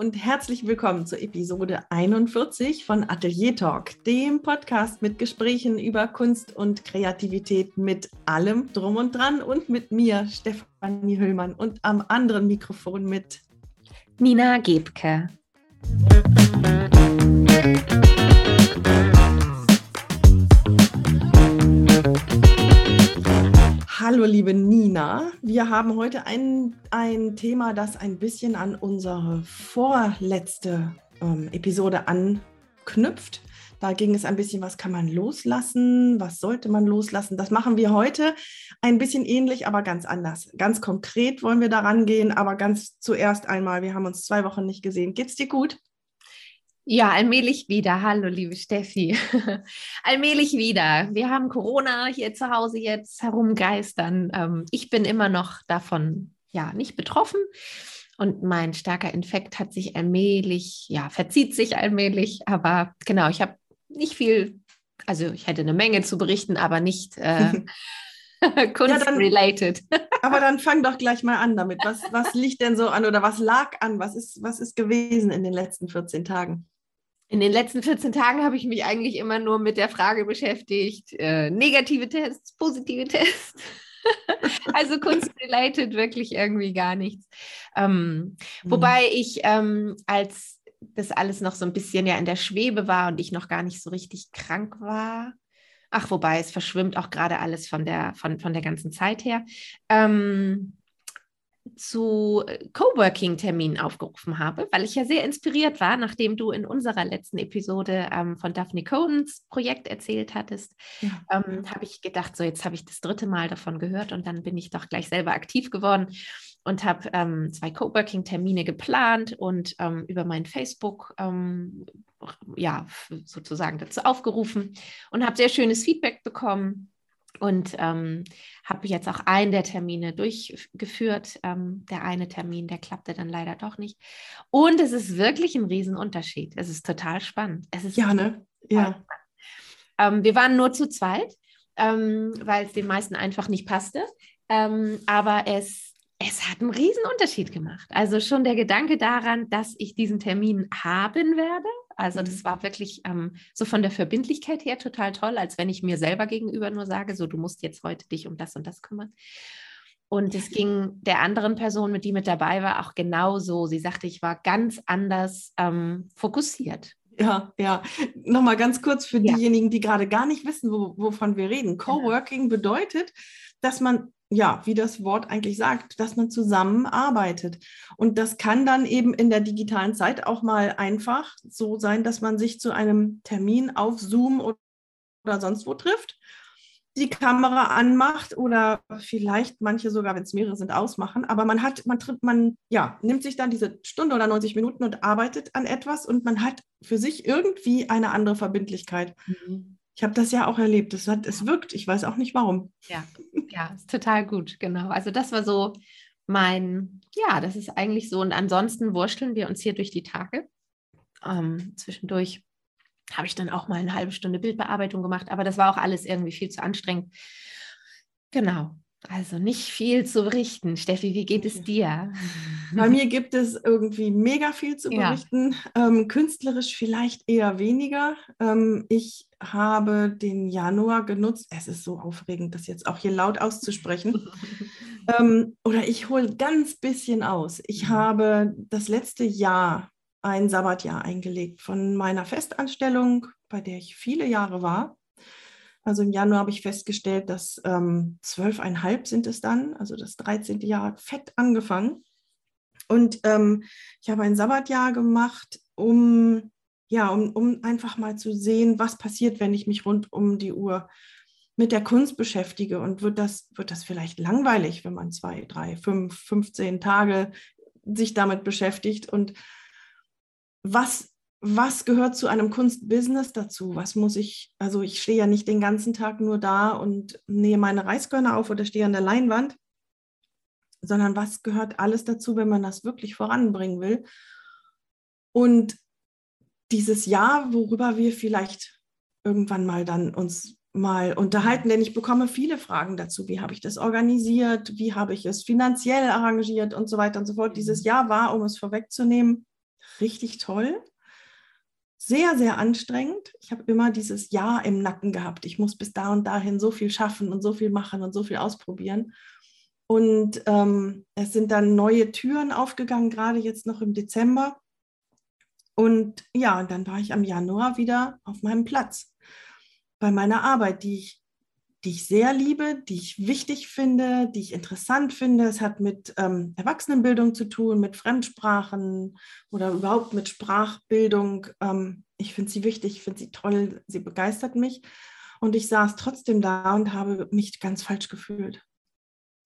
und herzlich willkommen zur Episode 41 von Atelier Talk, dem Podcast mit Gesprächen über Kunst und Kreativität mit allem drum und dran und mit mir, Stefanie Hüllmann und am anderen Mikrofon mit Nina Gebke. Hallo, liebe Nina. Wir haben heute ein, ein Thema, das ein bisschen an unsere vorletzte ähm, Episode anknüpft. Da ging es ein bisschen, was kann man loslassen, was sollte man loslassen. Das machen wir heute ein bisschen ähnlich, aber ganz anders. Ganz konkret wollen wir daran gehen, aber ganz zuerst einmal, wir haben uns zwei Wochen nicht gesehen. Geht's dir gut? Ja, allmählich wieder. Hallo, liebe Steffi. allmählich wieder. Wir haben Corona hier zu Hause jetzt herumgeistern. Ähm, ich bin immer noch davon ja nicht betroffen. Und mein starker Infekt hat sich allmählich, ja, verzieht sich allmählich. Aber genau, ich habe nicht viel, also ich hätte eine Menge zu berichten, aber nicht äh, kunst-related. Ja, aber dann fang doch gleich mal an damit. Was, was liegt denn so an oder was lag an? Was ist, was ist gewesen in den letzten 14 Tagen? In den letzten 14 Tagen habe ich mich eigentlich immer nur mit der Frage beschäftigt, äh, negative Tests, positive Tests. also kunstrelated wirklich irgendwie gar nichts. Ähm, mhm. Wobei ich, ähm, als das alles noch so ein bisschen ja in der Schwebe war und ich noch gar nicht so richtig krank war, ach, wobei es verschwimmt auch gerade alles von der, von, von der ganzen Zeit her. Ähm, zu äh, Coworking-Terminen aufgerufen habe, weil ich ja sehr inspiriert war, nachdem du in unserer letzten Episode ähm, von Daphne Cohens Projekt erzählt hattest, ja. ähm, habe ich gedacht, so jetzt habe ich das dritte Mal davon gehört und dann bin ich doch gleich selber aktiv geworden und habe ähm, zwei Coworking-Termine geplant und ähm, über mein Facebook ähm, ja sozusagen dazu aufgerufen und habe sehr schönes Feedback bekommen und ähm, habe jetzt auch einen der Termine durchgeführt. Ähm, der eine Termin, der klappte dann leider doch nicht. Und es ist wirklich ein Riesenunterschied. Es ist total spannend. Es ist ja, ne? Ja. Ähm, wir waren nur zu zweit, ähm, weil es den meisten einfach nicht passte. Ähm, aber es, es hat einen Riesenunterschied gemacht. Also schon der Gedanke daran, dass ich diesen Termin haben werde, also das mhm. war wirklich ähm, so von der Verbindlichkeit her total toll, als wenn ich mir selber gegenüber nur sage, so du musst jetzt heute dich um das und das kümmern. Und es ging der anderen Person, mit die mit dabei war, auch genauso. Sie sagte, ich war ganz anders ähm, fokussiert. Ja, ja. Nochmal ganz kurz für ja. diejenigen, die gerade gar nicht wissen, wo, wovon wir reden. Coworking bedeutet, dass man ja, wie das Wort eigentlich sagt, dass man zusammenarbeitet. Und das kann dann eben in der digitalen Zeit auch mal einfach so sein, dass man sich zu einem Termin auf Zoom oder sonst wo trifft, die Kamera anmacht oder vielleicht manche sogar, wenn es mehrere sind, ausmachen. Aber man hat, man tritt, man ja, nimmt sich dann diese Stunde oder 90 Minuten und arbeitet an etwas und man hat für sich irgendwie eine andere Verbindlichkeit. Mhm. Ich habe das ja auch erlebt. Es, hat, es wirkt. Ich weiß auch nicht warum. Ja, ja, ist total gut. Genau. Also das war so mein, ja, das ist eigentlich so. Und ansonsten wurschteln wir uns hier durch die Tage. Ähm, zwischendurch habe ich dann auch mal eine halbe Stunde Bildbearbeitung gemacht, aber das war auch alles irgendwie viel zu anstrengend. Genau. Also nicht viel zu berichten. Steffi, wie geht es dir? Bei mir gibt es irgendwie mega viel zu berichten. Ja. Ähm, künstlerisch vielleicht eher weniger. Ähm, ich habe den Januar genutzt. Es ist so aufregend, das jetzt auch hier laut auszusprechen. ähm, oder ich hole ganz bisschen aus. Ich mhm. habe das letzte Jahr ein Sabbatjahr eingelegt von meiner Festanstellung, bei der ich viele Jahre war also im Januar habe ich festgestellt, dass ähm, zwölfeinhalb sind es dann, also das 13. Jahr hat fett angefangen. Und ähm, ich habe ein Sabbatjahr gemacht, um, ja, um, um einfach mal zu sehen, was passiert, wenn ich mich rund um die Uhr mit der Kunst beschäftige. Und wird das, wird das vielleicht langweilig, wenn man zwei, drei, fünf, 15 Tage sich damit beschäftigt? Und was was gehört zu einem Kunstbusiness dazu? Was muss ich, also ich stehe ja nicht den ganzen Tag nur da und nähe meine Reiskörner auf oder stehe an der Leinwand, sondern was gehört alles dazu, wenn man das wirklich voranbringen will? Und dieses Jahr, worüber wir vielleicht irgendwann mal dann uns mal unterhalten, denn ich bekomme viele Fragen dazu. Wie habe ich das organisiert? Wie habe ich es finanziell arrangiert und so weiter und so fort. Dieses Jahr war, um es vorwegzunehmen, richtig toll. Sehr, sehr anstrengend. Ich habe immer dieses Ja im Nacken gehabt. Ich muss bis da und dahin so viel schaffen und so viel machen und so viel ausprobieren. Und ähm, es sind dann neue Türen aufgegangen, gerade jetzt noch im Dezember. Und ja, dann war ich am Januar wieder auf meinem Platz bei meiner Arbeit, die ich die ich sehr liebe, die ich wichtig finde, die ich interessant finde. Es hat mit ähm, Erwachsenenbildung zu tun, mit Fremdsprachen oder überhaupt mit Sprachbildung. Ähm, ich finde sie wichtig, ich finde sie toll, sie begeistert mich. Und ich saß trotzdem da und habe mich ganz falsch gefühlt.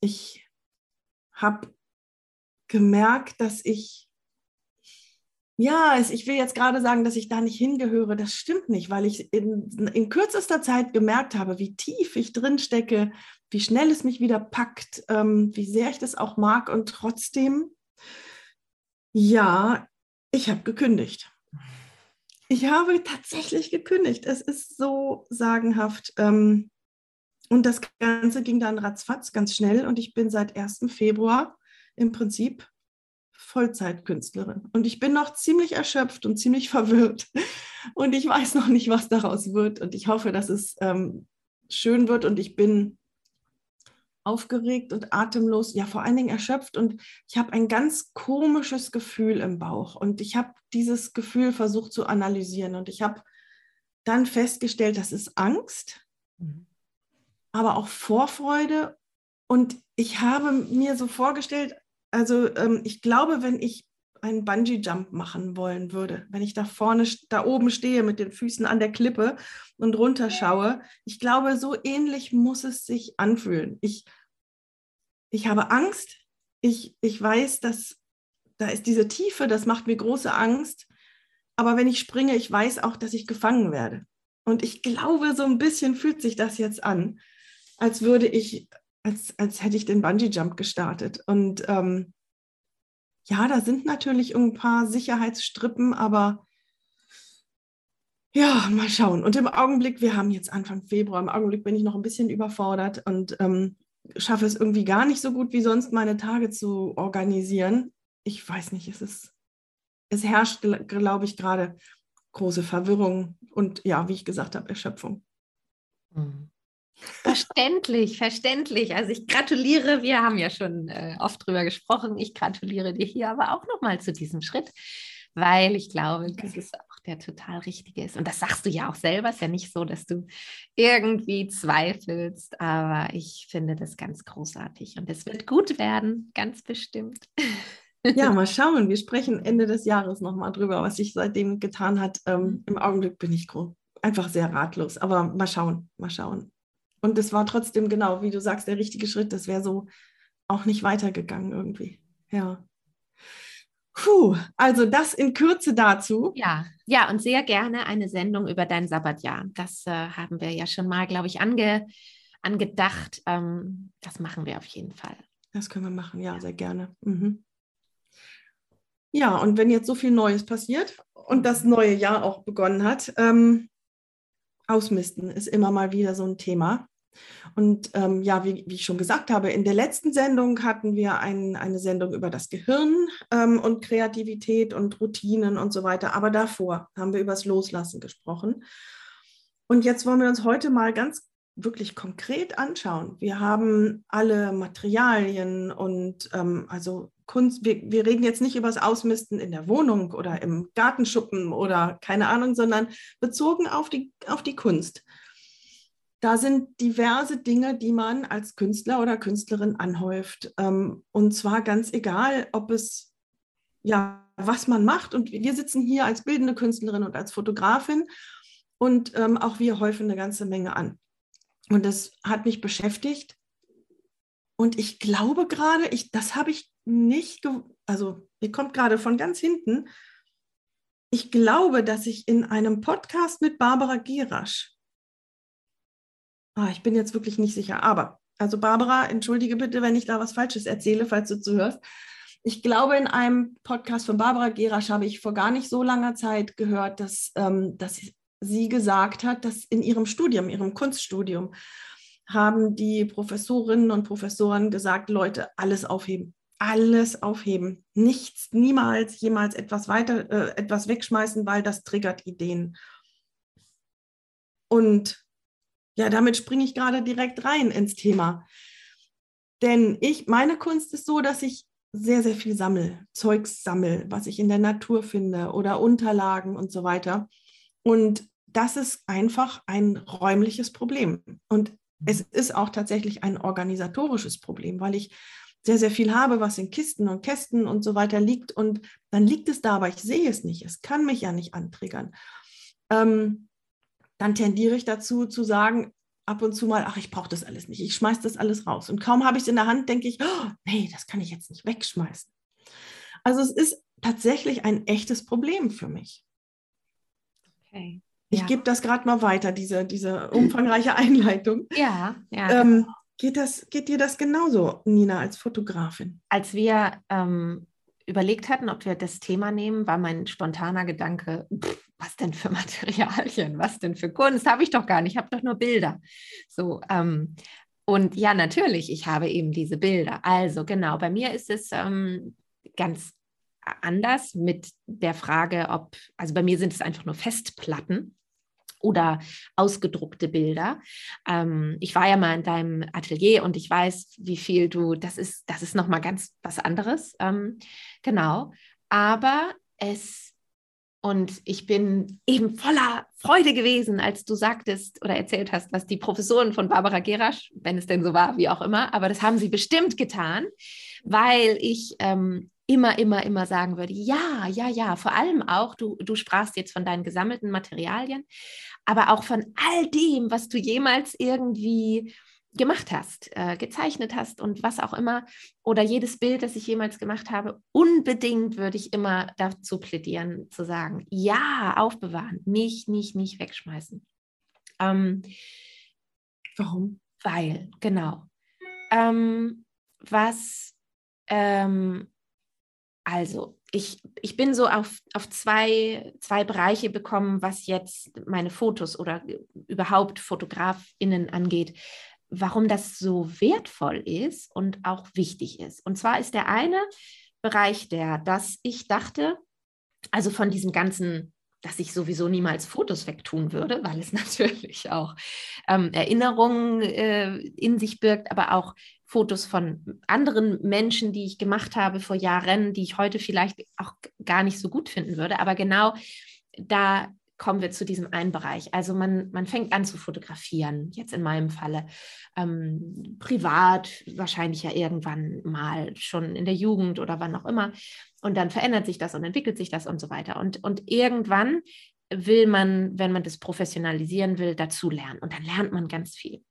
Ich habe gemerkt, dass ich ja, ich will jetzt gerade sagen, dass ich da nicht hingehöre. Das stimmt nicht, weil ich in, in kürzester Zeit gemerkt habe, wie tief ich drin stecke, wie schnell es mich wieder packt, ähm, wie sehr ich das auch mag. Und trotzdem, ja, ich habe gekündigt. Ich habe tatsächlich gekündigt. Es ist so sagenhaft. Ähm, und das Ganze ging dann ratzfatz ganz schnell. Und ich bin seit 1. Februar im Prinzip Vollzeitkünstlerin. Und ich bin noch ziemlich erschöpft und ziemlich verwirrt. Und ich weiß noch nicht, was daraus wird. Und ich hoffe, dass es ähm, schön wird. Und ich bin aufgeregt und atemlos, ja vor allen Dingen erschöpft. Und ich habe ein ganz komisches Gefühl im Bauch. Und ich habe dieses Gefühl versucht zu analysieren. Und ich habe dann festgestellt, das ist Angst, mhm. aber auch Vorfreude. Und ich habe mir so vorgestellt, also ähm, ich glaube, wenn ich einen Bungee-Jump machen wollen würde, wenn ich da vorne, da oben stehe mit den Füßen an der Klippe und runterschaue, ich glaube, so ähnlich muss es sich anfühlen. Ich, ich habe Angst. Ich, ich weiß, dass da ist diese Tiefe, das macht mir große Angst. Aber wenn ich springe, ich weiß auch, dass ich gefangen werde. Und ich glaube, so ein bisschen fühlt sich das jetzt an, als würde ich als, als hätte ich den Bungee-Jump gestartet. Und ähm, ja, da sind natürlich ein paar Sicherheitsstrippen, aber ja, mal schauen. Und im Augenblick, wir haben jetzt Anfang Februar, im Augenblick bin ich noch ein bisschen überfordert und ähm, schaffe es irgendwie gar nicht so gut wie sonst, meine Tage zu organisieren. Ich weiß nicht, es ist, es herrscht, glaube ich, gerade große Verwirrung und ja, wie ich gesagt habe, Erschöpfung. Mhm. Verständlich, verständlich. Also ich gratuliere, wir haben ja schon äh, oft drüber gesprochen. Ich gratuliere dir hier aber auch nochmal zu diesem Schritt, weil ich glaube, dass es auch der total richtige ist. Und das sagst du ja auch selber. Es ist ja nicht so, dass du irgendwie zweifelst, aber ich finde das ganz großartig und es wird gut werden, ganz bestimmt. Ja, mal schauen. Wir sprechen Ende des Jahres nochmal drüber, was sich seitdem getan hat. Ähm, mhm. Im Augenblick bin ich einfach sehr ratlos, aber mal schauen, mal schauen. Und es war trotzdem genau, wie du sagst, der richtige Schritt. Das wäre so auch nicht weitergegangen irgendwie. Ja. Puh, also das in Kürze dazu. Ja, ja, und sehr gerne eine Sendung über dein Sabbatjahr. Das äh, haben wir ja schon mal, glaube ich, ange, angedacht. Ähm, das machen wir auf jeden Fall. Das können wir machen, ja, sehr gerne. Mhm. Ja, und wenn jetzt so viel Neues passiert und das neue Jahr auch begonnen hat, ähm, Ausmisten ist immer mal wieder so ein Thema. Und ähm, ja, wie, wie, ich schon gesagt habe, in der letzten Sendung hatten wir ein, eine Sendung über das Gehirn ähm, und Kreativität und Routinen und so weiter. Aber davor haben wir über das Loslassen gesprochen. Und jetzt wollen wir uns heute mal ganz wirklich konkret anschauen. Wir haben alle Materialien und ähm, also Kunst, wir, wir, reden jetzt nicht über das Ausmisten in der Wohnung oder im Gartenschuppen oder keine Ahnung, sondern bezogen auf die, auf die Kunst. Da sind diverse Dinge, die man als Künstler oder Künstlerin anhäuft. Ähm, und zwar ganz egal, ob es, ja, was man macht. Und wir sitzen hier als bildende Künstlerin und als Fotografin und ähm, auch wir häufen eine ganze Menge an. Und das hat mich beschäftigt. Und ich glaube gerade, ich, das habe ich nicht, also ihr kommt gerade von ganz hinten. Ich glaube, dass ich in einem Podcast mit Barbara Gerasch Ah, ich bin jetzt wirklich nicht sicher. Aber, also Barbara, entschuldige bitte, wenn ich da was Falsches erzähle, falls du zuhörst. Ich glaube, in einem Podcast von Barbara Gerasch habe ich vor gar nicht so langer Zeit gehört, dass, ähm, dass sie gesagt hat, dass in ihrem Studium, ihrem Kunststudium, haben die Professorinnen und Professoren gesagt, Leute, alles aufheben. alles aufheben. Nichts, niemals, jemals etwas weiter, äh, etwas wegschmeißen, weil das triggert Ideen. Und ja, damit springe ich gerade direkt rein ins Thema. Denn ich, meine Kunst ist so, dass ich sehr, sehr viel sammle, Zeugs sammle, was ich in der Natur finde oder Unterlagen und so weiter. Und das ist einfach ein räumliches Problem. Und es ist auch tatsächlich ein organisatorisches Problem, weil ich sehr, sehr viel habe, was in Kisten und Kästen und so weiter liegt. Und dann liegt es da, aber ich sehe es nicht. Es kann mich ja nicht antriggern. Ähm, dann tendiere ich dazu zu sagen, ab und zu mal, ach, ich brauche das alles nicht. Ich schmeiße das alles raus. Und kaum habe ich es in der Hand, denke ich, oh, nee, das kann ich jetzt nicht wegschmeißen. Also es ist tatsächlich ein echtes Problem für mich. Okay. Ich ja. gebe das gerade mal weiter, diese, diese umfangreiche Einleitung. Ja, ja. Ähm, genau. geht, das, geht dir das genauso, Nina, als Fotografin? Als wir ähm, überlegt hatten, ob wir das Thema nehmen, war mein spontaner Gedanke, pff, was denn für Materialien, was denn für Kunst, habe ich doch gar nicht, ich habe doch nur Bilder. So, ähm, und ja, natürlich, ich habe eben diese Bilder. Also genau, bei mir ist es ähm, ganz anders mit der Frage, ob, also bei mir sind es einfach nur Festplatten oder ausgedruckte Bilder. Ähm, ich war ja mal in deinem Atelier und ich weiß, wie viel du, das ist, das ist nochmal ganz was anderes. Ähm, genau. Aber es und ich bin eben voller Freude gewesen, als du sagtest oder erzählt hast, was die Professoren von Barbara Gerasch, wenn es denn so war, wie auch immer, aber das haben sie bestimmt getan, weil ich ähm, immer, immer, immer sagen würde, ja, ja, ja, vor allem auch, du, du sprachst jetzt von deinen gesammelten Materialien, aber auch von all dem, was du jemals irgendwie gemacht hast, äh, gezeichnet hast und was auch immer, oder jedes Bild, das ich jemals gemacht habe, unbedingt würde ich immer dazu plädieren, zu sagen, ja, aufbewahren, nicht, nicht, nicht wegschmeißen. Ähm, Warum? Weil, genau. Ähm, was, ähm, also, ich, ich bin so auf, auf zwei, zwei Bereiche bekommen, was jetzt meine Fotos oder überhaupt FotografInnen angeht warum das so wertvoll ist und auch wichtig ist. Und zwar ist der eine Bereich der, dass ich dachte, also von diesem ganzen, dass ich sowieso niemals Fotos wegtun würde, weil es natürlich auch ähm, Erinnerungen äh, in sich birgt, aber auch Fotos von anderen Menschen, die ich gemacht habe vor Jahren, die ich heute vielleicht auch gar nicht so gut finden würde. Aber genau da kommen wir zu diesem einen Bereich. Also man, man fängt an zu fotografieren, jetzt in meinem Falle. Ähm, privat, wahrscheinlich ja irgendwann mal schon in der Jugend oder wann auch immer. Und dann verändert sich das und entwickelt sich das und so weiter. Und, und irgendwann will man, wenn man das professionalisieren will, dazu lernen. Und dann lernt man ganz viel.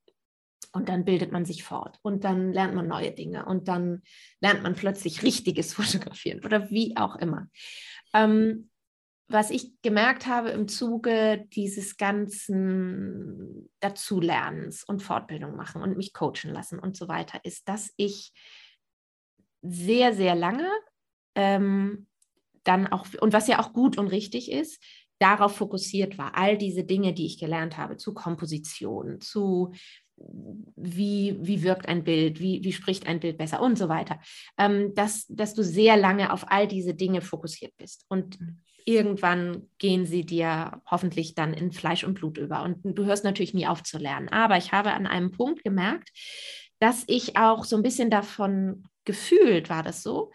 Und dann bildet man sich fort und dann lernt man neue Dinge und dann lernt man plötzlich richtiges Fotografieren oder wie auch immer. Ähm, was ich gemerkt habe im Zuge dieses ganzen Dazulernens und Fortbildung machen und mich coachen lassen und so weiter, ist, dass ich sehr, sehr lange ähm, dann auch, und was ja auch gut und richtig ist, darauf fokussiert war, all diese Dinge, die ich gelernt habe, zu Komposition, zu wie, wie wirkt ein Bild, wie, wie spricht ein Bild besser und so weiter, ähm, dass, dass du sehr lange auf all diese Dinge fokussiert bist. Und mhm irgendwann gehen sie dir hoffentlich dann in Fleisch und Blut über. Und du hörst natürlich nie auf zu lernen. Aber ich habe an einem Punkt gemerkt, dass ich auch so ein bisschen davon gefühlt, war das so,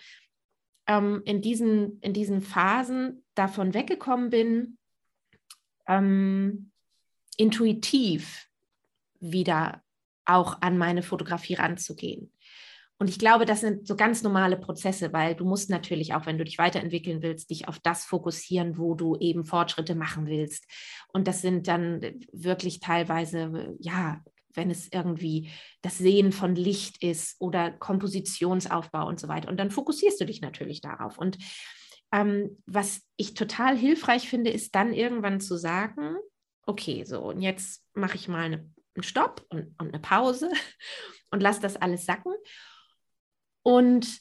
ähm, in, diesen, in diesen Phasen davon weggekommen bin, ähm, intuitiv wieder auch an meine Fotografie ranzugehen. Und ich glaube, das sind so ganz normale Prozesse, weil du musst natürlich auch, wenn du dich weiterentwickeln willst, dich auf das fokussieren, wo du eben Fortschritte machen willst. Und das sind dann wirklich teilweise, ja, wenn es irgendwie das Sehen von Licht ist oder Kompositionsaufbau und so weiter. Und dann fokussierst du dich natürlich darauf. Und ähm, was ich total hilfreich finde, ist dann irgendwann zu sagen, okay, so, und jetzt mache ich mal eine, einen Stopp und, und eine Pause und lass das alles sacken. Und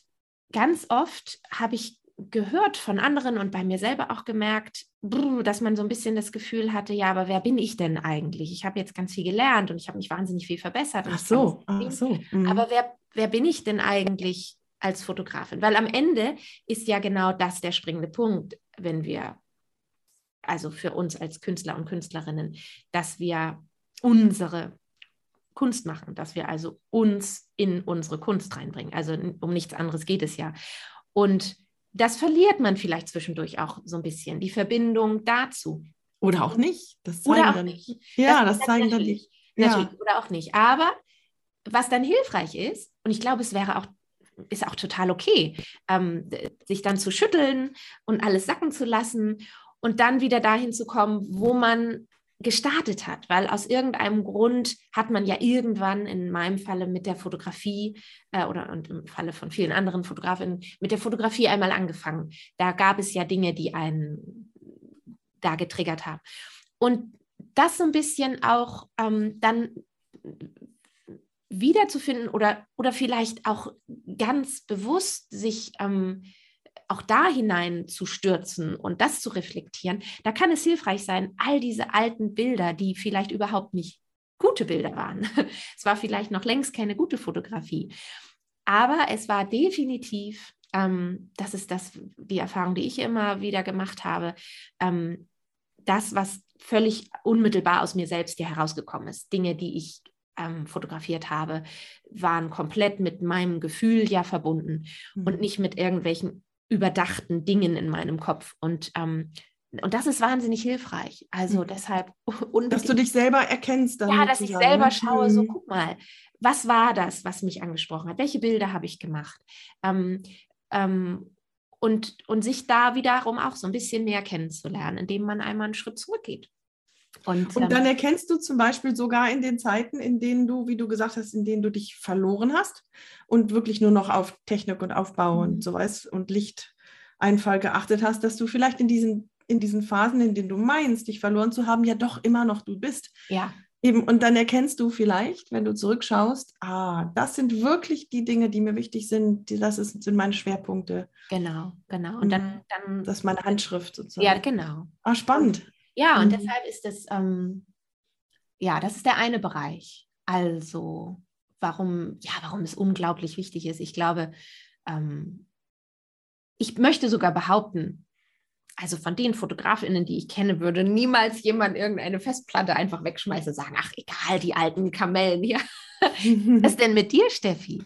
ganz oft habe ich gehört von anderen und bei mir selber auch gemerkt, dass man so ein bisschen das Gefühl hatte, ja, aber wer bin ich denn eigentlich? Ich habe jetzt ganz viel gelernt und ich habe mich wahnsinnig viel verbessert. Ach so, ach so. Mhm. Aber wer, wer bin ich denn eigentlich als Fotografin, weil am Ende ist ja genau das der springende Punkt, wenn wir, also für uns als Künstler und Künstlerinnen, dass wir unsere Kunst machen, dass wir also uns in unsere Kunst reinbringen. Also um nichts anderes geht es ja. Und das verliert man vielleicht zwischendurch auch so ein bisschen, die Verbindung dazu. Oder auch nicht. Das zeigen Oder auch dann, nicht. Ja, das, das zeigen dann nicht. Natürlich. Ja. Oder auch nicht. Aber was dann hilfreich ist, und ich glaube, es wäre auch, ist auch total okay, ähm, sich dann zu schütteln und alles sacken zu lassen und dann wieder dahin zu kommen, wo man gestartet hat, weil aus irgendeinem Grund hat man ja irgendwann in meinem Falle mit der Fotografie äh, oder und im Falle von vielen anderen Fotografinnen mit der Fotografie einmal angefangen. Da gab es ja Dinge, die einen da getriggert haben. Und das so ein bisschen auch ähm, dann wiederzufinden oder, oder vielleicht auch ganz bewusst sich ähm, auch da hinein zu stürzen und das zu reflektieren, da kann es hilfreich sein, all diese alten Bilder, die vielleicht überhaupt nicht gute Bilder waren. es war vielleicht noch längst keine gute Fotografie, aber es war definitiv, ähm, das ist das, die Erfahrung, die ich immer wieder gemacht habe, ähm, das, was völlig unmittelbar aus mir selbst hier herausgekommen ist. Dinge, die ich ähm, fotografiert habe, waren komplett mit meinem Gefühl ja verbunden mhm. und nicht mit irgendwelchen überdachten Dingen in meinem Kopf. Und, ähm, und das ist wahnsinnig hilfreich. Also mhm. deshalb Dass du dich selber erkennst. Dann ja, dass ich selber ne? schaue, so mhm. guck mal, was war das, was mich angesprochen hat? Welche Bilder habe ich gemacht? Ähm, ähm, und, und sich da wiederum auch so ein bisschen mehr kennenzulernen, indem man einmal einen Schritt zurückgeht. Und, und dann ähm, erkennst du zum Beispiel sogar in den Zeiten, in denen du, wie du gesagt hast, in denen du dich verloren hast und wirklich nur noch auf Technik und Aufbau mhm. und so was und Lichteinfall geachtet hast, dass du vielleicht in diesen, in diesen Phasen, in denen du meinst, dich verloren zu haben, ja doch immer noch du bist. Ja. Eben, und dann erkennst du vielleicht, wenn du zurückschaust, ah, das sind wirklich die Dinge, die mir wichtig sind, die, das ist, sind meine Schwerpunkte. Genau, genau. Und dann, mhm. dann. Das ist meine Handschrift sozusagen. Ja, genau. Ah, spannend. Ja, und mhm. deshalb ist das, ähm, ja, das ist der eine Bereich. Also, warum, ja, warum es unglaublich wichtig ist. Ich glaube, ähm, ich möchte sogar behaupten, also von den Fotografinnen, die ich kenne, würde niemals jemand irgendeine Festplatte einfach wegschmeißen und sagen, ach egal, die alten Kamellen hier. Was ist denn mit dir, Steffi?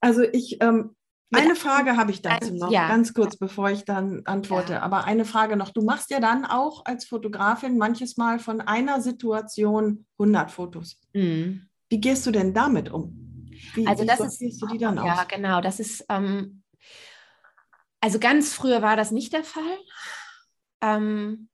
Also ich ähm, eine Frage habe ich dazu noch, ja. ganz kurz, bevor ich dann antworte. Ja. Aber eine Frage noch. Du machst ja dann auch als Fotografin manches Mal von einer Situation 100 Fotos. Mhm. Wie gehst du denn damit um? Wie, also wie das ist, du die dann ja, aus? genau. Das ist, ähm, also ganz früher war das nicht der Fall. Ähm,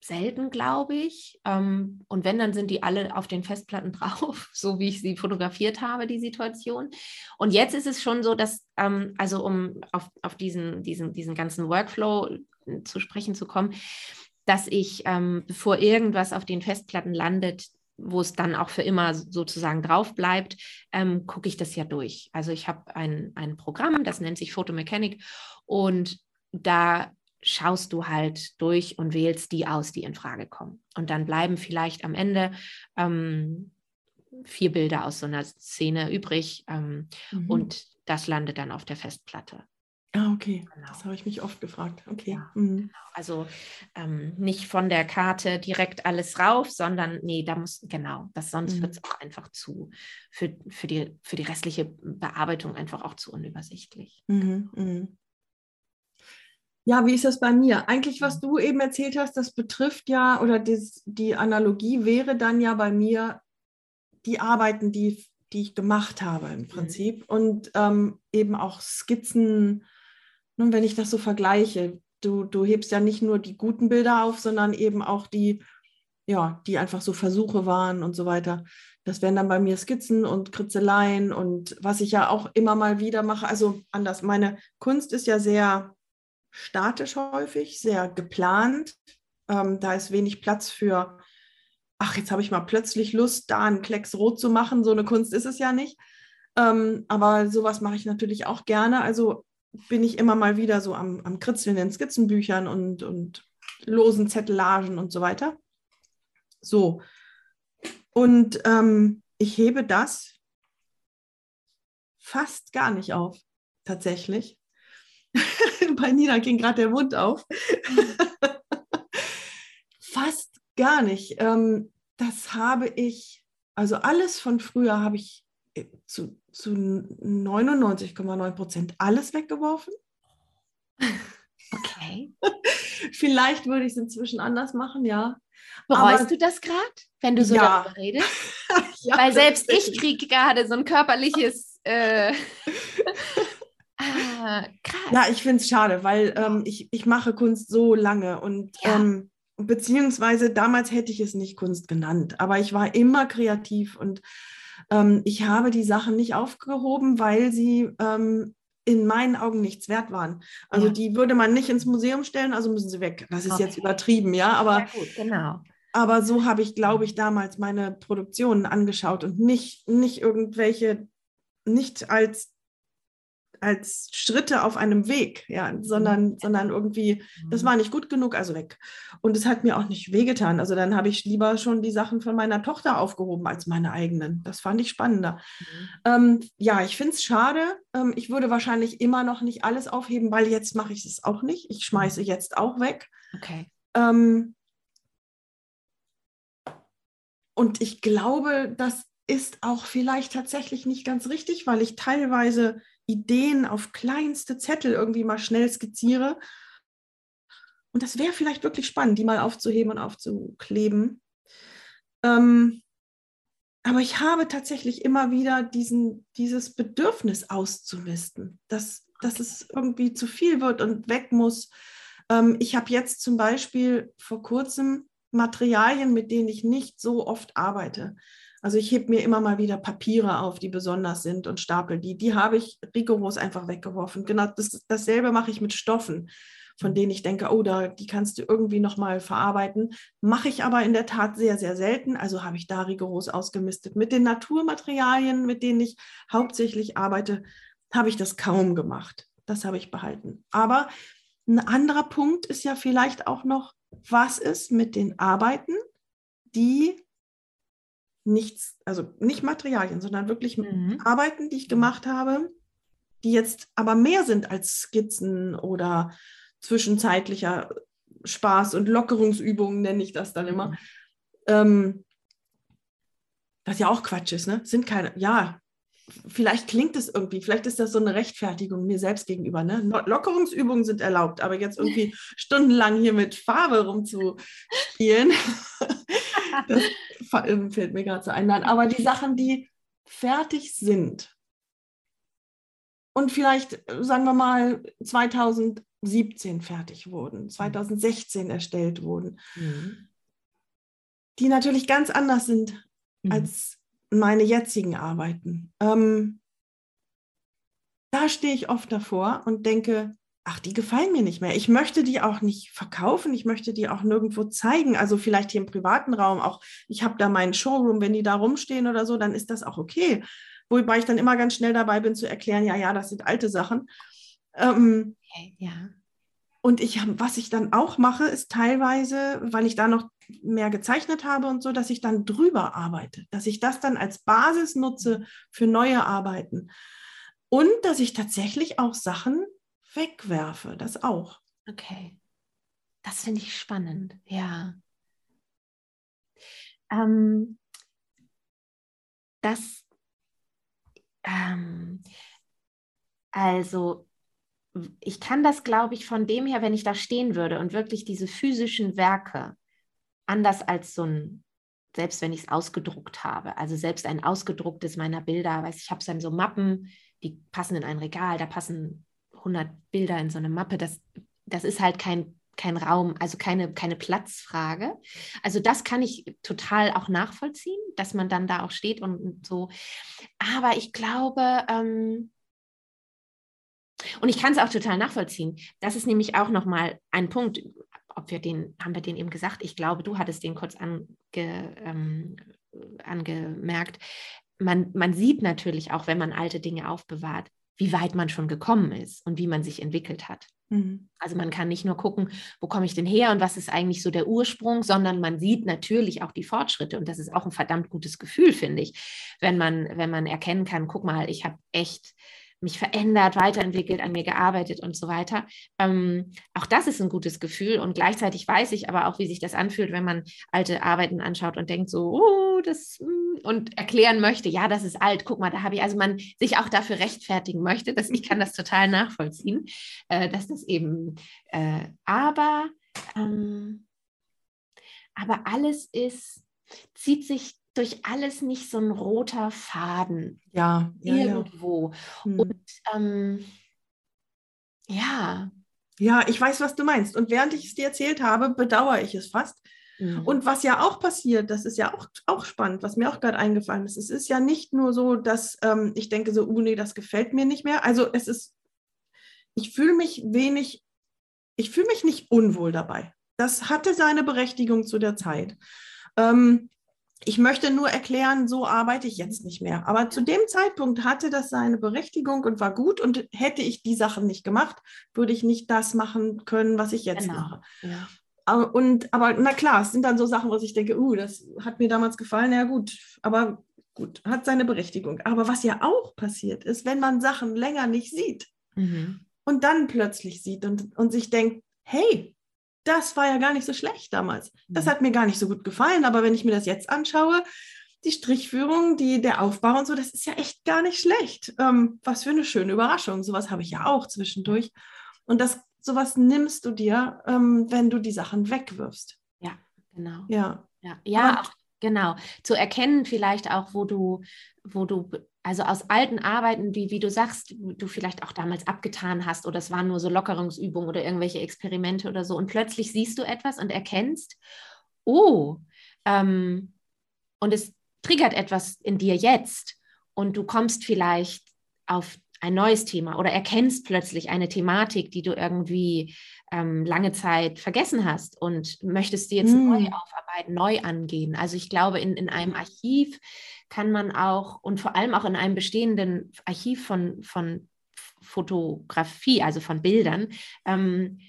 selten, glaube ich. Ähm, und wenn, dann sind die alle auf den Festplatten drauf, so wie ich sie fotografiert habe, die Situation. Und jetzt ist es schon so, dass, ähm, also um auf, auf diesen, diesen, diesen ganzen Workflow äh, zu sprechen zu kommen, dass ich, ähm, bevor irgendwas auf den Festplatten landet, wo es dann auch für immer sozusagen drauf bleibt, ähm, gucke ich das ja durch. Also ich habe ein, ein Programm, das nennt sich Photomechanic und da schaust du halt durch und wählst die aus, die in Frage kommen. Und dann bleiben vielleicht am Ende ähm, vier Bilder aus so einer Szene übrig ähm, mhm. und das landet dann auf der Festplatte. Ah, okay. Genau. Das habe ich mich oft gefragt. Okay. Ja, mhm. genau. Also ähm, nicht von der Karte direkt alles rauf, sondern nee, da muss, genau, das sonst mhm. wird es auch einfach zu, für, für, die, für die restliche Bearbeitung einfach auch zu unübersichtlich. Mhm. mhm. Ja, wie ist das bei mir? Eigentlich, was du eben erzählt hast, das betrifft ja, oder das, die Analogie wäre dann ja bei mir die Arbeiten, die, die ich gemacht habe im mhm. Prinzip. Mhm. Und ähm, eben auch Skizzen, nun, wenn ich das so vergleiche, du, du hebst ja nicht nur die guten Bilder auf, sondern eben auch die, ja, die einfach so Versuche waren und so weiter. Das wären dann bei mir Skizzen und Kritzeleien und was ich ja auch immer mal wieder mache. Also anders, meine Kunst ist ja sehr statisch häufig, sehr geplant. Ähm, da ist wenig Platz für, ach, jetzt habe ich mal plötzlich Lust, da einen Klecks rot zu machen. So eine Kunst ist es ja nicht. Ähm, aber sowas mache ich natürlich auch gerne. Also bin ich immer mal wieder so am, am Kritzeln in Skizzenbüchern und, und losen Zettelagen und so weiter. So. Und ähm, ich hebe das fast gar nicht auf. tatsächlich. Bei Nina ging gerade der Mund auf. Fast gar nicht. Ähm, das habe ich, also alles von früher habe ich äh, zu, zu 99,9 Prozent alles weggeworfen. Okay. Vielleicht würde ich es inzwischen anders machen, ja. Bereust Aber, du das gerade, wenn du so ja. darüber redest? ja, Weil selbst ich kriege gerade so ein körperliches. Äh, ah, ja, ich finde es schade, weil ähm, ich, ich mache Kunst so lange und ja. ähm, beziehungsweise damals hätte ich es nicht Kunst genannt, aber ich war immer kreativ und ähm, ich habe die Sachen nicht aufgehoben, weil sie ähm, in meinen Augen nichts wert waren. Also ja. die würde man nicht ins Museum stellen, also müssen sie weg. Das ist okay. jetzt übertrieben, ja, aber, ja, gut, genau. aber so habe ich, glaube ich, damals meine Produktionen angeschaut und nicht, nicht irgendwelche, nicht als als Schritte auf einem Weg, ja, sondern, mhm. sondern irgendwie, das mhm. war nicht gut genug, also weg. Und es hat mir auch nicht wehgetan. Also dann habe ich lieber schon die Sachen von meiner Tochter aufgehoben als meine eigenen. Das fand ich spannender. Mhm. Ähm, ja, ich finde es schade. Ähm, ich würde wahrscheinlich immer noch nicht alles aufheben, weil jetzt mache ich es auch nicht. Ich schmeiße jetzt auch weg. Okay. Ähm, und ich glaube, das ist auch vielleicht tatsächlich nicht ganz richtig, weil ich teilweise Ideen auf kleinste Zettel irgendwie mal schnell skizziere. Und das wäre vielleicht wirklich spannend, die mal aufzuheben und aufzukleben. Ähm, aber ich habe tatsächlich immer wieder diesen, dieses Bedürfnis auszumisten, dass, dass es irgendwie zu viel wird und weg muss. Ähm, ich habe jetzt zum Beispiel vor kurzem Materialien, mit denen ich nicht so oft arbeite. Also ich hebe mir immer mal wieder Papiere auf, die besonders sind und stapel die. Die habe ich rigoros einfach weggeworfen. Genau das, dasselbe mache ich mit Stoffen, von denen ich denke, oh, da, die kannst du irgendwie nochmal verarbeiten. Mache ich aber in der Tat sehr, sehr selten. Also habe ich da rigoros ausgemistet. Mit den Naturmaterialien, mit denen ich hauptsächlich arbeite, habe ich das kaum gemacht. Das habe ich behalten. Aber ein anderer Punkt ist ja vielleicht auch noch, was ist mit den Arbeiten, die nichts, also nicht Materialien, sondern wirklich mhm. Arbeiten, die ich gemacht habe, die jetzt aber mehr sind als Skizzen oder zwischenzeitlicher Spaß und Lockerungsübungen, nenne ich das dann immer. Mhm. Ähm, was ja auch Quatsch ist, ne? Sind keine, ja, vielleicht klingt es irgendwie, vielleicht ist das so eine Rechtfertigung mir selbst gegenüber. Ne? Lockerungsübungen sind erlaubt, aber jetzt irgendwie stundenlang hier mit Farbe rumzuspielen, das fällt mir gerade so ein. Nein, aber die Sachen, die fertig sind und vielleicht, sagen wir mal, 2017 fertig wurden, 2016 mhm. erstellt wurden, mhm. die natürlich ganz anders sind mhm. als meine jetzigen Arbeiten. Ähm, da stehe ich oft davor und denke, ach, die gefallen mir nicht mehr. Ich möchte die auch nicht verkaufen, ich möchte die auch nirgendwo zeigen. Also vielleicht hier im privaten Raum auch. Ich habe da meinen Showroom, wenn die da rumstehen oder so, dann ist das auch okay. Wobei ich dann immer ganz schnell dabei bin zu erklären, ja, ja, das sind alte Sachen. Ähm, okay, ja. Und ich, was ich dann auch mache, ist teilweise, weil ich da noch mehr gezeichnet habe und so, dass ich dann drüber arbeite, dass ich das dann als Basis nutze für neue Arbeiten. Und dass ich tatsächlich auch Sachen wegwerfe, das auch. Okay. Das finde ich spannend, ja. Ähm, das, ähm, also ich kann das, glaube ich, von dem her, wenn ich da stehen würde und wirklich diese physischen Werke, anders als so ein, selbst wenn ich es ausgedruckt habe, also selbst ein ausgedrucktes meiner Bilder, weiß ich habe dann so Mappen, die passen in ein Regal, da passen 100 Bilder in so eine Mappe, das, das ist halt kein kein Raum, also keine, keine Platzfrage. Also das kann ich total auch nachvollziehen, dass man dann da auch steht und so. Aber ich glaube, ähm, und ich kann es auch total nachvollziehen. Das ist nämlich auch nochmal ein Punkt, ob wir den, haben wir den eben gesagt? Ich glaube, du hattest den kurz ange, ähm, angemerkt. Man, man sieht natürlich auch, wenn man alte Dinge aufbewahrt, wie weit man schon gekommen ist und wie man sich entwickelt hat. Mhm. Also man kann nicht nur gucken, wo komme ich denn her und was ist eigentlich so der Ursprung, sondern man sieht natürlich auch die Fortschritte und das ist auch ein verdammt gutes Gefühl, finde ich, wenn man, wenn man erkennen kann, guck mal, ich habe echt mich verändert, weiterentwickelt, an mir gearbeitet und so weiter. Ähm, auch das ist ein gutes Gefühl und gleichzeitig weiß ich aber auch, wie sich das anfühlt, wenn man alte Arbeiten anschaut und denkt so, oh, das mm, und erklären möchte, ja, das ist alt, guck mal, da habe ich, also man sich auch dafür rechtfertigen möchte, dass ich kann das total nachvollziehen, äh, dass das eben, äh, aber, ähm, aber alles ist, zieht sich durch alles nicht so ein roter Faden. Ja, ja irgendwo. Ja. Hm. Und ähm, ja. Ja, ich weiß, was du meinst. Und während ich es dir erzählt habe, bedauere ich es fast. Mhm. Und was ja auch passiert, das ist ja auch, auch spannend, was mir auch gerade eingefallen ist. Es ist ja nicht nur so, dass ähm, ich denke so, uh, nee, das gefällt mir nicht mehr. Also es ist, ich fühle mich wenig, ich fühle mich nicht unwohl dabei. Das hatte seine Berechtigung zu der Zeit. Ähm, ich möchte nur erklären, so arbeite ich jetzt nicht mehr. Aber zu dem Zeitpunkt hatte das seine Berechtigung und war gut. Und hätte ich die Sachen nicht gemacht, würde ich nicht das machen können, was ich jetzt genau. mache. Ja. Aber, und, aber na klar, es sind dann so Sachen, wo ich denke, uh, das hat mir damals gefallen, ja gut, aber gut, hat seine Berechtigung. Aber was ja auch passiert ist, wenn man Sachen länger nicht sieht mhm. und dann plötzlich sieht und, und sich denkt, hey, das war ja gar nicht so schlecht damals. Das mhm. hat mir gar nicht so gut gefallen, aber wenn ich mir das jetzt anschaue, die Strichführung, die, der Aufbau und so, das ist ja echt gar nicht schlecht. Ähm, was für eine schöne Überraschung. Sowas habe ich ja auch zwischendurch. Und das, sowas nimmst du dir, ähm, wenn du die Sachen wegwirfst. Ja, genau. Ja. Ja, ja genau. Zu erkennen vielleicht auch, wo du, wo du also aus alten Arbeiten, wie, wie du sagst, du vielleicht auch damals abgetan hast oder es waren nur so Lockerungsübungen oder irgendwelche Experimente oder so und plötzlich siehst du etwas und erkennst, oh, ähm, und es triggert etwas in dir jetzt und du kommst vielleicht auf ein neues Thema oder erkennst plötzlich eine Thematik, die du irgendwie ähm, lange Zeit vergessen hast und möchtest sie jetzt mm. neu aufarbeiten, neu angehen. Also ich glaube, in, in einem Archiv kann man auch und vor allem auch in einem bestehenden Archiv von, von Fotografie, also von Bildern, ähm,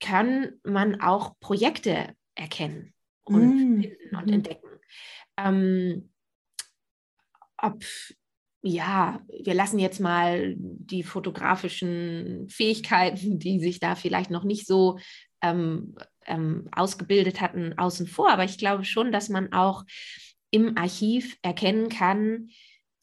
kann man auch Projekte erkennen und mm. finden und mhm. entdecken. Ähm, ob ja, wir lassen jetzt mal die fotografischen Fähigkeiten, die sich da vielleicht noch nicht so ähm, ähm, ausgebildet hatten, außen vor. Aber ich glaube schon, dass man auch im Archiv erkennen kann,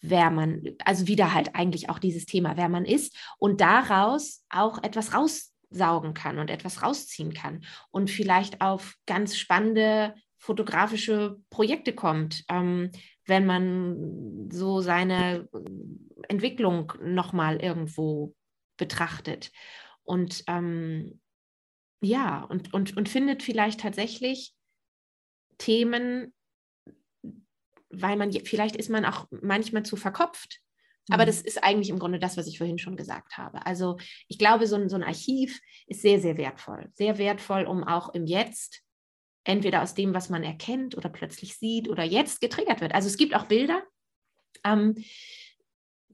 wer man, also wieder halt eigentlich auch dieses Thema, wer man ist und daraus auch etwas raussaugen kann und etwas rausziehen kann und vielleicht auf ganz spannende fotografische Projekte kommt, ähm, wenn man so seine Entwicklung nochmal irgendwo betrachtet. Und ähm, ja, und, und, und findet vielleicht tatsächlich Themen, weil man vielleicht ist man auch manchmal zu verkopft. Aber mhm. das ist eigentlich im Grunde das, was ich vorhin schon gesagt habe. Also ich glaube, so ein, so ein Archiv ist sehr, sehr wertvoll. Sehr wertvoll, um auch im Jetzt entweder aus dem, was man erkennt oder plötzlich sieht oder jetzt getriggert wird. Also es gibt auch Bilder, ähm,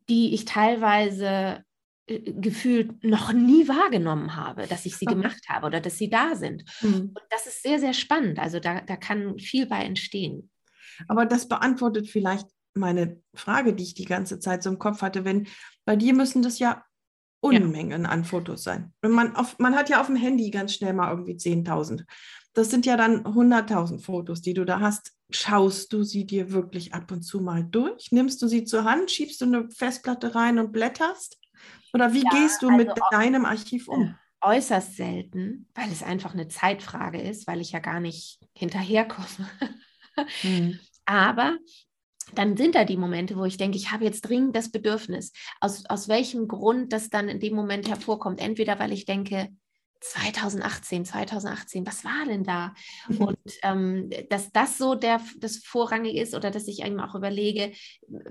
die ich teilweise äh, gefühlt noch nie wahrgenommen habe, dass ich sie gemacht habe oder dass sie da sind. Mhm. Und das ist sehr, sehr spannend. Also da, da kann viel bei entstehen. Aber das beantwortet vielleicht meine Frage, die ich die ganze Zeit so im Kopf hatte. Wenn bei dir müssen das ja Unmengen ja. an Fotos sein. Man, auf, man hat ja auf dem Handy ganz schnell mal irgendwie 10.000. Das sind ja dann 100.000 Fotos, die du da hast. Schaust du sie dir wirklich ab und zu mal durch? Nimmst du sie zur Hand, schiebst du eine Festplatte rein und blätterst? Oder wie ja, gehst du also mit deinem Archiv um? Äußerst selten, weil es einfach eine Zeitfrage ist, weil ich ja gar nicht hinterherkomme. Hm. Aber dann sind da die Momente, wo ich denke, ich habe jetzt dringend das Bedürfnis. Aus, aus welchem Grund das dann in dem Moment hervorkommt. Entweder weil ich denke, 2018, 2018, was war denn da? Und ähm, dass das so der, das Vorrangige ist oder dass ich eben auch überlege,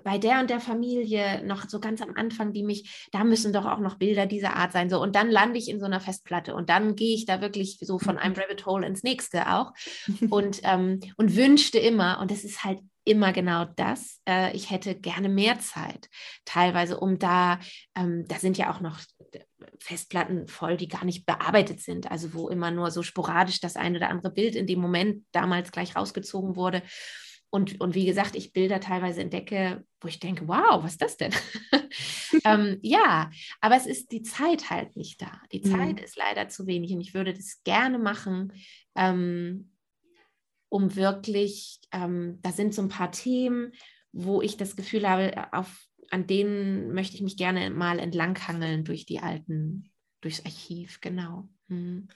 bei der und der Familie noch so ganz am Anfang, die mich, da müssen doch auch noch Bilder dieser Art sein. So, und dann lande ich in so einer Festplatte und dann gehe ich da wirklich so von einem Rabbit Hole ins nächste auch und, ähm, und wünschte immer, und das ist halt immer genau das. Äh, ich hätte gerne mehr Zeit, teilweise, um da, ähm, da sind ja auch noch Festplatten voll, die gar nicht bearbeitet sind, also wo immer nur so sporadisch das eine oder andere Bild in dem Moment damals gleich rausgezogen wurde. und, und wie gesagt, ich Bilder teilweise entdecke, wo ich denke, wow, was ist das denn? ähm, ja, aber es ist die Zeit halt nicht da. Die Zeit mhm. ist leider zu wenig und ich würde das gerne machen, ähm, um wirklich, ähm, da sind so ein paar Themen, wo ich das Gefühl habe, auf, an denen möchte ich mich gerne mal entlanghangeln durch die alten, durchs Archiv, genau. Mhm.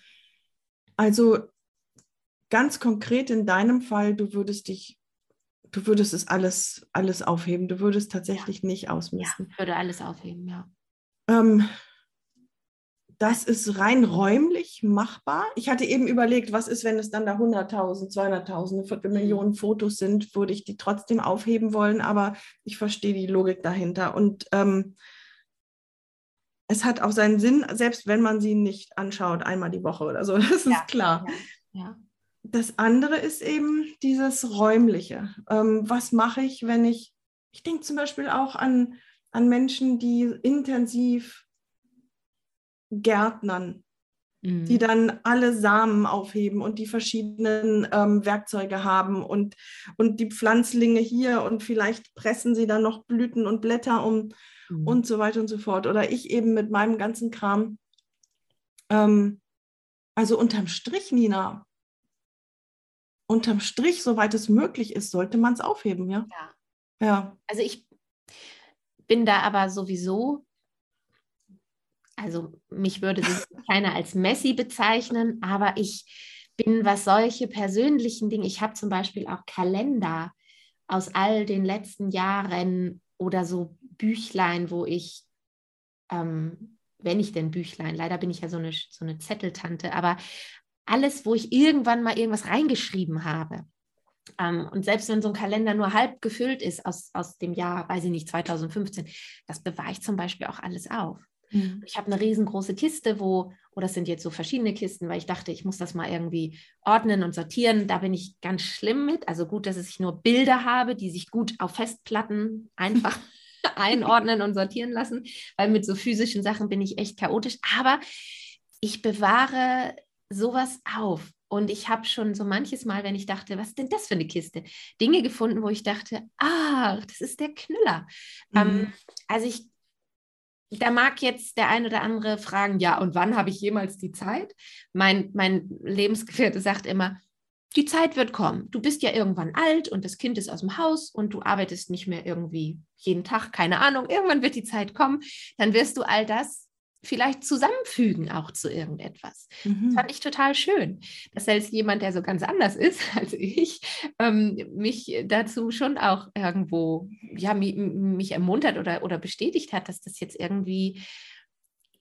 Also ganz konkret in deinem Fall, du würdest dich du würdest es alles, alles aufheben. Du würdest tatsächlich ja. nicht ausmisten. Ja, würde alles aufheben, ja. Ähm, das ist rein räumlich machbar. Ich hatte eben überlegt, was ist, wenn es dann da 100.000, 200.000, eine Viertelmillion. Fotos sind, würde ich die trotzdem aufheben wollen, aber ich verstehe die Logik dahinter. Und ähm, es hat auch seinen Sinn, selbst wenn man sie nicht anschaut, einmal die Woche oder so, das ist ja, klar. Ja, ja das andere ist eben dieses Räumliche. Ähm, was mache ich, wenn ich, ich denke zum Beispiel auch an, an Menschen, die intensiv gärtnern, mhm. die dann alle Samen aufheben und die verschiedenen ähm, Werkzeuge haben und, und die Pflanzlinge hier und vielleicht pressen sie dann noch Blüten und Blätter um mhm. und so weiter und so fort. Oder ich eben mit meinem ganzen Kram. Ähm, also unterm Strich, Nina, unterm Strich, soweit es möglich ist, sollte man es aufheben, ja? ja? Ja. Also ich bin da aber sowieso, also mich würde keiner als Messi bezeichnen, aber ich bin, was solche persönlichen Dinge, ich habe zum Beispiel auch Kalender aus all den letzten Jahren oder so Büchlein, wo ich, ähm, wenn ich denn Büchlein, leider bin ich ja so eine, so eine Zetteltante, aber alles, wo ich irgendwann mal irgendwas reingeschrieben habe. Ähm, und selbst wenn so ein Kalender nur halb gefüllt ist aus, aus dem Jahr, weiß ich nicht, 2015, das bewahre ich zum Beispiel auch alles auf. Mhm. Ich habe eine riesengroße Kiste, wo, oder es sind jetzt so verschiedene Kisten, weil ich dachte, ich muss das mal irgendwie ordnen und sortieren. Da bin ich ganz schlimm mit. Also gut, dass ich nur Bilder habe, die sich gut auf Festplatten einfach einordnen und sortieren lassen, weil mit so physischen Sachen bin ich echt chaotisch. Aber ich bewahre sowas auf. Und ich habe schon so manches Mal, wenn ich dachte, was ist denn das für eine Kiste, Dinge gefunden, wo ich dachte, ah, das ist der Knüller. Ähm, mhm. Ähm, also ich, da mag jetzt der ein oder andere fragen, ja, und wann habe ich jemals die Zeit? Mein, mein Lebensgefährte sagt immer, die Zeit wird kommen. Du bist ja irgendwann alt und das Kind ist aus dem Haus und du arbeitest nicht mehr irgendwie jeden Tag, keine Ahnung. Irgendwann wird die Zeit kommen, dann wirst du all das vielleicht zusammenfügen auch zu irgendetwas. Mhm. Das fand ich total schön, dass selbst jemand, der so ganz anders ist als ich, ähm, mich dazu schon auch irgendwo, ja, mich, mich ermuntert oder, oder bestätigt hat, dass das jetzt irgendwie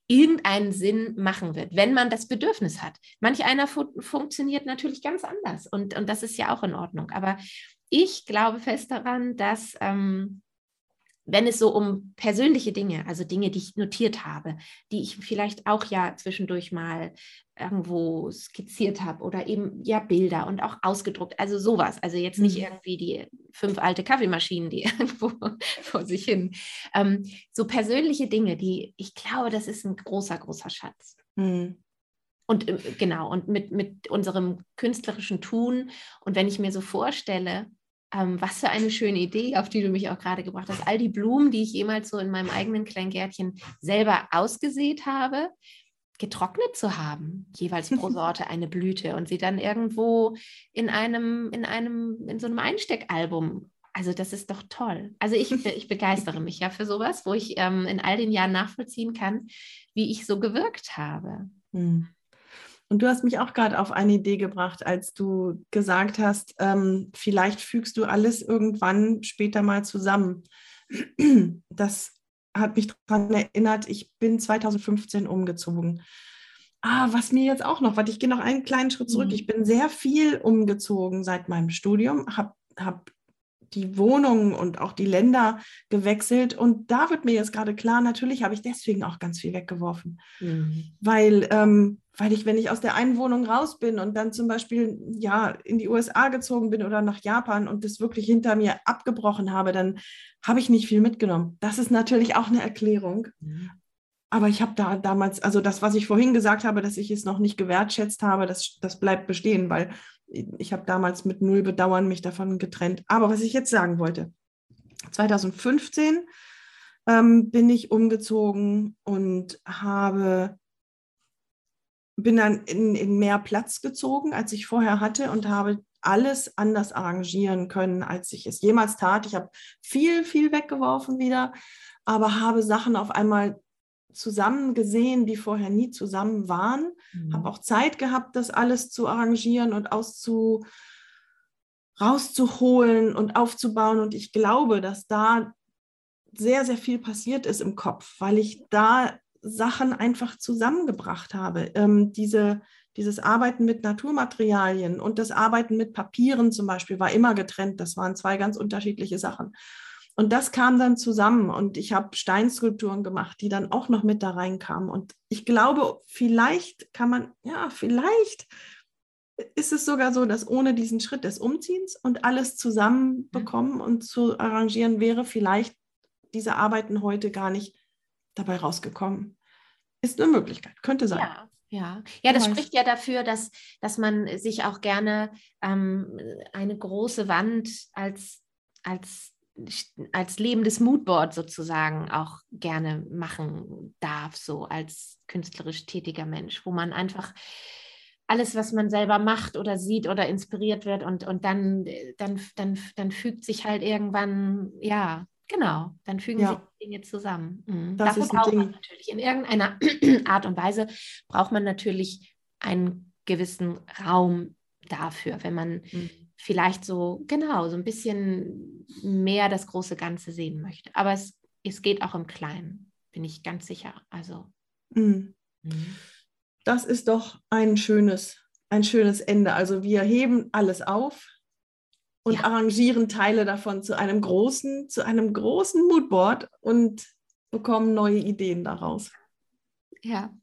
irgendeinen Sinn machen wird, wenn man das Bedürfnis hat. Manch einer fu funktioniert natürlich ganz anders und, und das ist ja auch in Ordnung. Aber ich glaube fest daran, dass ähm, wenn es so um persönliche Dinge, also Dinge, die ich notiert habe, die ich vielleicht auch ja zwischendurch mal irgendwo skizziert habe oder eben ja Bilder und auch ausgedruckt, also sowas. Also jetzt nicht mhm. irgendwie die fünf alte Kaffeemaschinen, die irgendwo vor sich hin. Ähm, so persönliche Dinge, die ich glaube, das ist ein großer, großer Schatz. Mhm. Und äh, genau, und mit, mit unserem künstlerischen Tun und wenn ich mir so vorstelle, ähm, was für eine schöne Idee, auf die du mich auch gerade gebracht hast. All die Blumen, die ich jemals so in meinem eigenen Kleingärtchen selber ausgesät habe, getrocknet zu haben, jeweils pro Sorte eine Blüte und sie dann irgendwo in einem, in einem, in so einem Einsteckalbum. Also das ist doch toll. Also ich, ich begeistere mich ja für sowas, wo ich ähm, in all den Jahren nachvollziehen kann, wie ich so gewirkt habe. Hm. Und du hast mich auch gerade auf eine Idee gebracht, als du gesagt hast, ähm, vielleicht fügst du alles irgendwann später mal zusammen. Das hat mich daran erinnert, ich bin 2015 umgezogen. Ah, was mir jetzt auch noch, warte, ich gehe noch einen kleinen Schritt zurück. Mhm. Ich bin sehr viel umgezogen seit meinem Studium, habe hab die Wohnungen und auch die Länder gewechselt. Und da wird mir jetzt gerade klar, natürlich habe ich deswegen auch ganz viel weggeworfen. Mhm. Weil, ähm, weil ich, wenn ich aus der einen Wohnung raus bin und dann zum Beispiel ja in die USA gezogen bin oder nach Japan und das wirklich hinter mir abgebrochen habe, dann habe ich nicht viel mitgenommen. Das ist natürlich auch eine Erklärung. Mhm. Aber ich habe da damals, also das, was ich vorhin gesagt habe, dass ich es noch nicht gewertschätzt habe, das, das bleibt bestehen, weil ich habe damals mit null Bedauern mich davon getrennt. Aber was ich jetzt sagen wollte, 2015 ähm, bin ich umgezogen und habe bin dann in, in mehr Platz gezogen, als ich vorher hatte und habe alles anders arrangieren können, als ich es jemals tat. Ich habe viel, viel weggeworfen wieder, aber habe Sachen auf einmal zusammen gesehen, die vorher nie zusammen waren. Mhm. Habe auch Zeit gehabt, das alles zu arrangieren und auszu rauszuholen und aufzubauen. Und ich glaube, dass da sehr, sehr viel passiert ist im Kopf, weil ich da Sachen einfach zusammengebracht habe. Ähm, diese, dieses Arbeiten mit Naturmaterialien und das Arbeiten mit Papieren zum Beispiel war immer getrennt. Das waren zwei ganz unterschiedliche Sachen. Und das kam dann zusammen und ich habe Steinskulpturen gemacht, die dann auch noch mit da reinkamen. Und ich glaube, vielleicht kann man, ja, vielleicht ist es sogar so, dass ohne diesen Schritt des Umziehens und alles zusammenbekommen mhm. und zu arrangieren wäre vielleicht diese Arbeiten heute gar nicht dabei rausgekommen. Ist eine Möglichkeit, könnte sein. Ja. Ja, ja, das spricht ja dafür, dass, dass man sich auch gerne ähm, eine große Wand als, als, als lebendes Moodboard sozusagen auch gerne machen darf, so als künstlerisch tätiger Mensch, wo man einfach alles, was man selber macht oder sieht oder inspiriert wird und, und dann, dann, dann, dann fügt sich halt irgendwann, ja, Genau, dann fügen ja. sich Dinge zusammen. Mhm. Das Dafür braucht Ding. man natürlich in irgendeiner Art und Weise braucht man natürlich einen gewissen Raum dafür, wenn man mhm. Vielleicht so genau so ein bisschen mehr das große Ganze sehen möchte. Aber es, es geht auch im Kleinen, bin ich ganz sicher. Also mhm. mhm. das ist doch ein schönes, ein schönes Ende. Also wir heben alles auf, und ja. arrangieren Teile davon zu einem großen, zu einem großen Moodboard und bekommen neue Ideen daraus. Ja.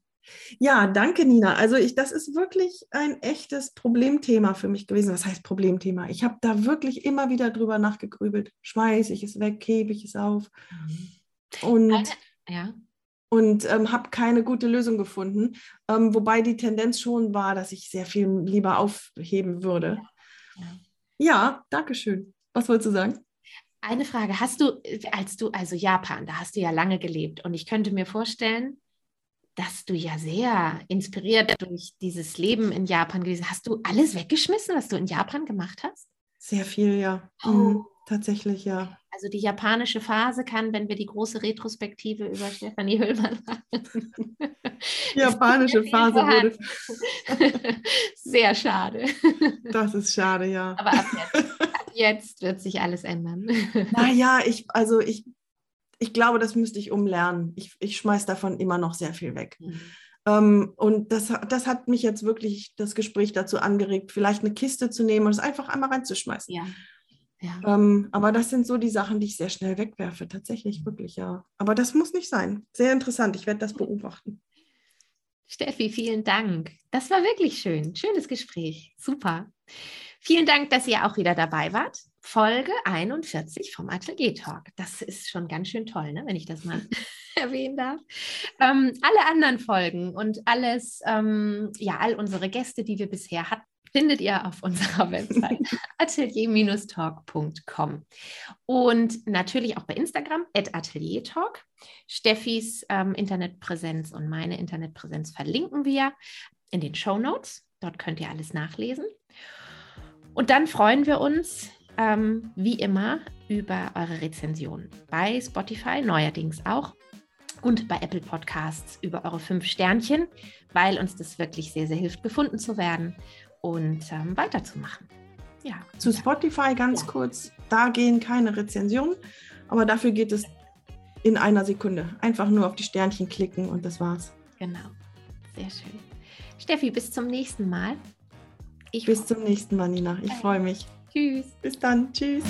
Ja, danke, Nina. Also ich, das ist wirklich ein echtes Problemthema für mich gewesen. Was heißt Problemthema? Ich habe da wirklich immer wieder drüber nachgegrübelt. Schmeiße ich es weg, hebe ich es auf. Mhm. Und, Eine, ja. und ähm, habe keine gute Lösung gefunden. Ähm, wobei die Tendenz schon war, dass ich sehr viel lieber aufheben würde. Ja. Ja. Ja, danke schön. Was wolltest du sagen? Eine Frage, hast du, als du, also Japan, da hast du ja lange gelebt und ich könnte mir vorstellen, dass du ja sehr inspiriert durch dieses Leben in Japan gewesen Hast du alles weggeschmissen, was du in Japan gemacht hast? Sehr viel, ja. Oh. Mhm, tatsächlich, ja. Also die japanische Phase kann, wenn wir die große Retrospektive über Stefanie Hüllmann machen. Die japanische Phase wurde. Sehr schade. Das ist schade, ja. Aber ab jetzt, ab jetzt wird sich alles ändern. Naja, ich, also ich, ich glaube, das müsste ich umlernen. Ich, ich schmeiß davon immer noch sehr viel weg. Mhm. Um, und das, das hat mich jetzt wirklich das Gespräch dazu angeregt, vielleicht eine Kiste zu nehmen und es einfach einmal reinzuschmeißen. Ja. Ja. Ähm, aber das sind so die Sachen, die ich sehr schnell wegwerfe. Tatsächlich, wirklich, ja. Aber das muss nicht sein. Sehr interessant. Ich werde das beobachten. Steffi, vielen Dank. Das war wirklich schön. Schönes Gespräch. Super. Vielen Dank, dass ihr auch wieder dabei wart. Folge 41 vom Atelier Talk. Das ist schon ganz schön toll, ne? wenn ich das mal erwähnen darf. Ähm, alle anderen Folgen und alles, ähm, ja, all unsere Gäste, die wir bisher hatten, findet ihr auf unserer Website atelier-talk.com und natürlich auch bei Instagram at ateliertalk. Steffis ähm, Internetpräsenz und meine Internetpräsenz verlinken wir in den Show Notes. Dort könnt ihr alles nachlesen. Und dann freuen wir uns ähm, wie immer über eure Rezensionen bei Spotify neuerdings auch und bei Apple Podcasts über eure fünf Sternchen, weil uns das wirklich sehr, sehr hilft, gefunden zu werden und ähm, weiterzumachen. Ja. Zu Spotify ganz ja. kurz, da gehen keine Rezensionen, aber dafür geht es in einer Sekunde. Einfach nur auf die Sternchen klicken und das war's. Genau. Sehr schön. Steffi, bis zum nächsten Mal. Ich bis zum nächsten Mal, Nina. Ich freue mich. Tschüss. Bis dann. Tschüss.